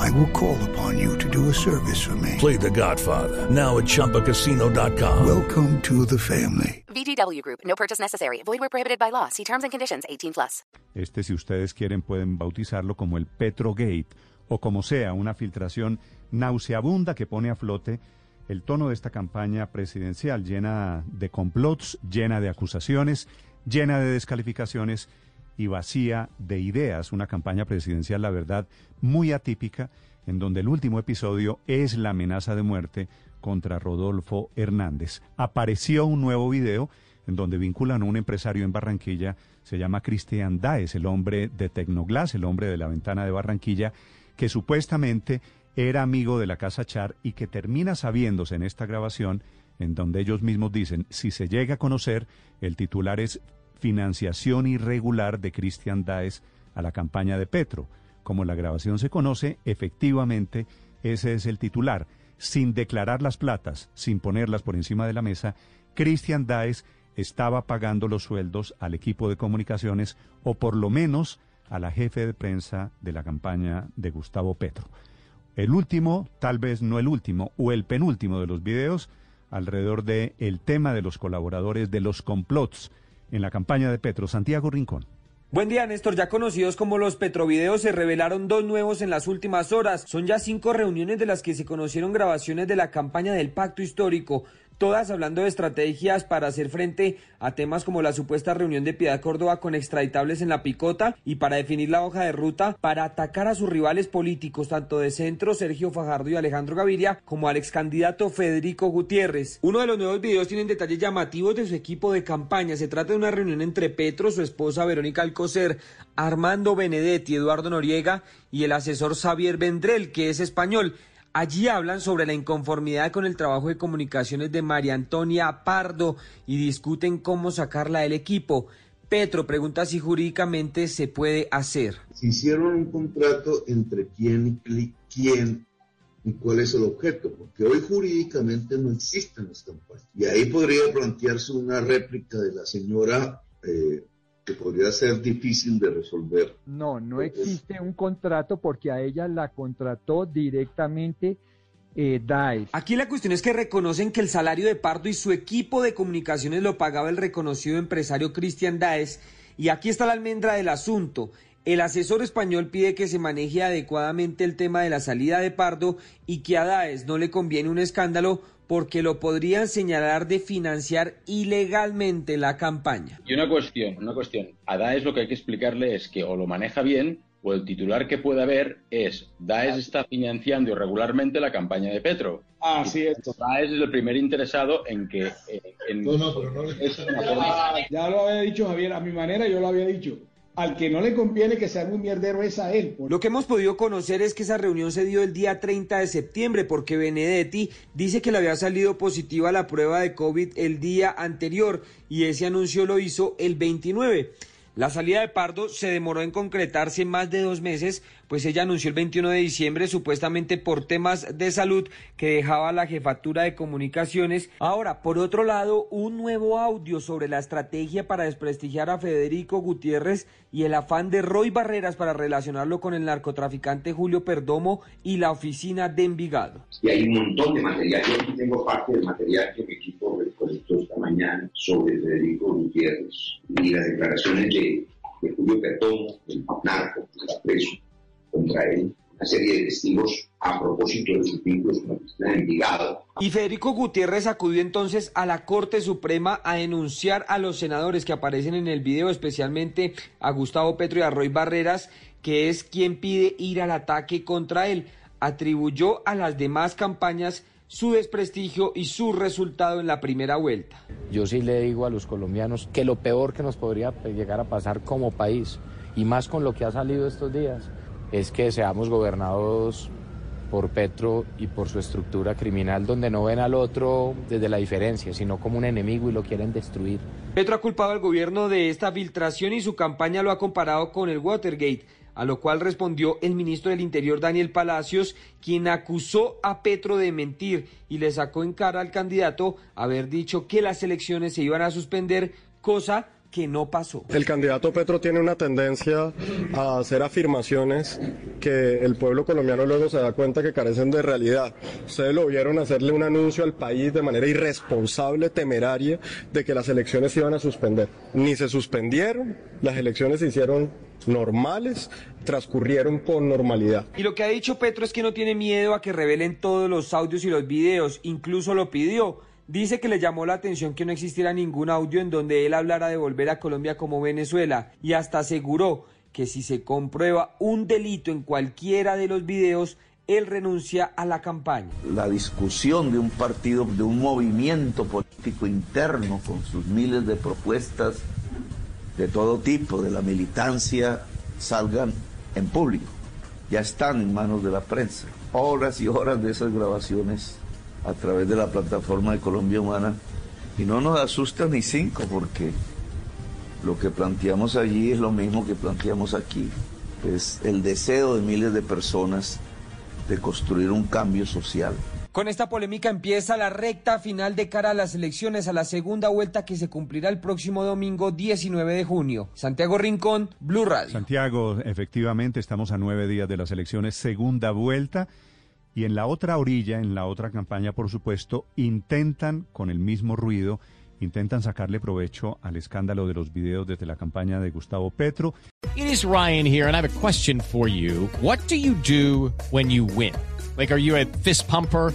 I will call upon you to do a service for me. Play The Godfather now at ChumbaCasino.com. Welcome to the family. VGW Group. No purchase necessary. Void where prohibited by law. See terms and conditions. 18 plus. Este, si ustedes quieren, pueden bautizarlo como el Petrogate o como sea, una filtración nauseabunda que pone a flote el tono de esta campaña presidencial llena de complots, llena de acusaciones, llena de descalificaciones y vacía de ideas. Una campaña presidencial, la verdad, muy atípica, en donde el último episodio es la amenaza de muerte contra Rodolfo Hernández. Apareció un nuevo video en donde vinculan a un empresario en Barranquilla, se llama Cristian Daes, el hombre de Tecnoglass, el hombre de la ventana de Barranquilla, que supuestamente era amigo de la Casa Char y que termina sabiéndose en esta grabación, en donde ellos mismos dicen, si se llega a conocer, el titular es financiación irregular de Cristian Daes a la campaña de Petro. Como la grabación se conoce, efectivamente ese es el titular. Sin declarar las platas, sin ponerlas por encima de la mesa, Cristian Daes estaba pagando los sueldos al equipo de comunicaciones o por lo menos a la jefe de prensa de la campaña de Gustavo Petro. El último, tal vez no el último, o el penúltimo de los videos, alrededor de el tema de los colaboradores de los complots en la campaña de Petro. Santiago Rincón. Buen día, Néstor. Ya conocidos como los Petrovideos, se revelaron dos nuevos en las últimas horas. Son ya cinco reuniones de las que se conocieron grabaciones de la campaña del Pacto Histórico todas hablando de estrategias para hacer frente a temas como la supuesta reunión de Piedad Córdoba con extraditables en la picota y para definir la hoja de ruta para atacar a sus rivales políticos, tanto de centro, Sergio Fajardo y Alejandro Gaviria, como al ex candidato Federico Gutiérrez. Uno de los nuevos videos tiene detalles llamativos de su equipo de campaña. Se trata de una reunión entre Petro, su esposa Verónica Alcocer, Armando Benedetti, Eduardo Noriega y el asesor Xavier Vendrell, que es español. Allí hablan sobre la inconformidad con el trabajo de comunicaciones de María Antonia Pardo y discuten cómo sacarla del equipo. Petro pregunta si jurídicamente se puede hacer. Se hicieron un contrato entre quién y quién y cuál es el objeto, porque hoy jurídicamente no existen las campañas. Y ahí podría plantearse una réplica de la señora eh, que podría ser difícil de resolver. No, no existe un contrato porque a ella la contrató directamente eh, DAES. Aquí la cuestión es que reconocen que el salario de Pardo y su equipo de comunicaciones lo pagaba el reconocido empresario Cristian Daes. Y aquí está la almendra del asunto. El asesor español pide que se maneje adecuadamente el tema de la salida de Pardo y que a Daes no le conviene un escándalo porque lo podrían señalar de financiar ilegalmente la campaña. Y una cuestión, una cuestión. A Daes lo que hay que explicarle es que o lo maneja bien o el titular que puede haber es Daes está financiando irregularmente la campaña de Petro. Así es. Daes es el primer interesado en que... Eh, en, no, no, pero no le... Ya lo había dicho Javier, a mi manera yo lo había dicho al que no le conviene que sea muy mierdero es a él. Lo que hemos podido conocer es que esa reunión se dio el día 30 de septiembre porque Benedetti dice que le había salido positiva la prueba de COVID el día anterior y ese anuncio lo hizo el 29. La salida de Pardo se demoró en concretarse más de dos meses, pues ella anunció el 21 de diciembre supuestamente por temas de salud que dejaba la jefatura de comunicaciones. Ahora, por otro lado, un nuevo audio sobre la estrategia para desprestigiar a Federico Gutiérrez y el afán de Roy Barreras para relacionarlo con el narcotraficante Julio Perdomo y la oficina de Envigado. Y hay un montón de material. Yo aquí tengo parte del material que mi equipo esta mañana sobre Federico Gutiérrez y las declaraciones de, de Julio Perdomo, el narco, que está preso contra él, una serie de testigos a propósito de sus vínculos con la de Envigado. Y Federico Gutiérrez acudió entonces a la Corte Suprema a denunciar a los senadores que aparecen en el video, especialmente a Gustavo Petro y a Roy Barreras, que es quien pide ir al ataque contra él. Atribuyó a las demás campañas su desprestigio y su resultado en la primera vuelta. Yo sí le digo a los colombianos que lo peor que nos podría llegar a pasar como país, y más con lo que ha salido estos días, es que seamos gobernados por Petro y por su estructura criminal, donde no ven al otro desde la diferencia, sino como un enemigo y lo quieren destruir. Petro ha culpado al gobierno de esta filtración y su campaña lo ha comparado con el Watergate, a lo cual respondió el ministro del Interior Daniel Palacios, quien acusó a Petro de mentir y le sacó en cara al candidato haber dicho que las elecciones se iban a suspender, cosa que no pasó. El candidato Petro tiene una tendencia a hacer afirmaciones que el pueblo colombiano luego se da cuenta que carecen de realidad. Ustedes lo vieron hacerle un anuncio al país de manera irresponsable, temeraria, de que las elecciones se iban a suspender. Ni se suspendieron, las elecciones se hicieron normales, transcurrieron con normalidad. Y lo que ha dicho Petro es que no tiene miedo a que revelen todos los audios y los videos, incluso lo pidió Dice que le llamó la atención que no existiera ningún audio en donde él hablara de volver a Colombia como Venezuela y hasta aseguró que si se comprueba un delito en cualquiera de los videos, él renuncia a la campaña. La discusión de un partido, de un movimiento político interno con sus miles de propuestas de todo tipo, de la militancia, salgan en público. Ya están en manos de la prensa. Horas y horas de esas grabaciones a través de la plataforma de Colombia Humana y no nos asusta ni cinco porque lo que planteamos allí es lo mismo que planteamos aquí. Es el deseo de miles de personas de construir un cambio social. Con esta polémica empieza la recta final de cara a las elecciones a la segunda vuelta que se cumplirá el próximo domingo 19 de junio. Santiago Rincón, Blue Radio. Santiago, efectivamente estamos a nueve días de las elecciones, segunda vuelta. Y en la otra orilla, en la otra campaña, por supuesto, intentan, con el mismo ruido, intentan sacarle provecho al escándalo de los videos desde la campaña de Gustavo Petro. It is Ryan here, and I have a question for you. What do you do when you win? Like, are you a fist pumper?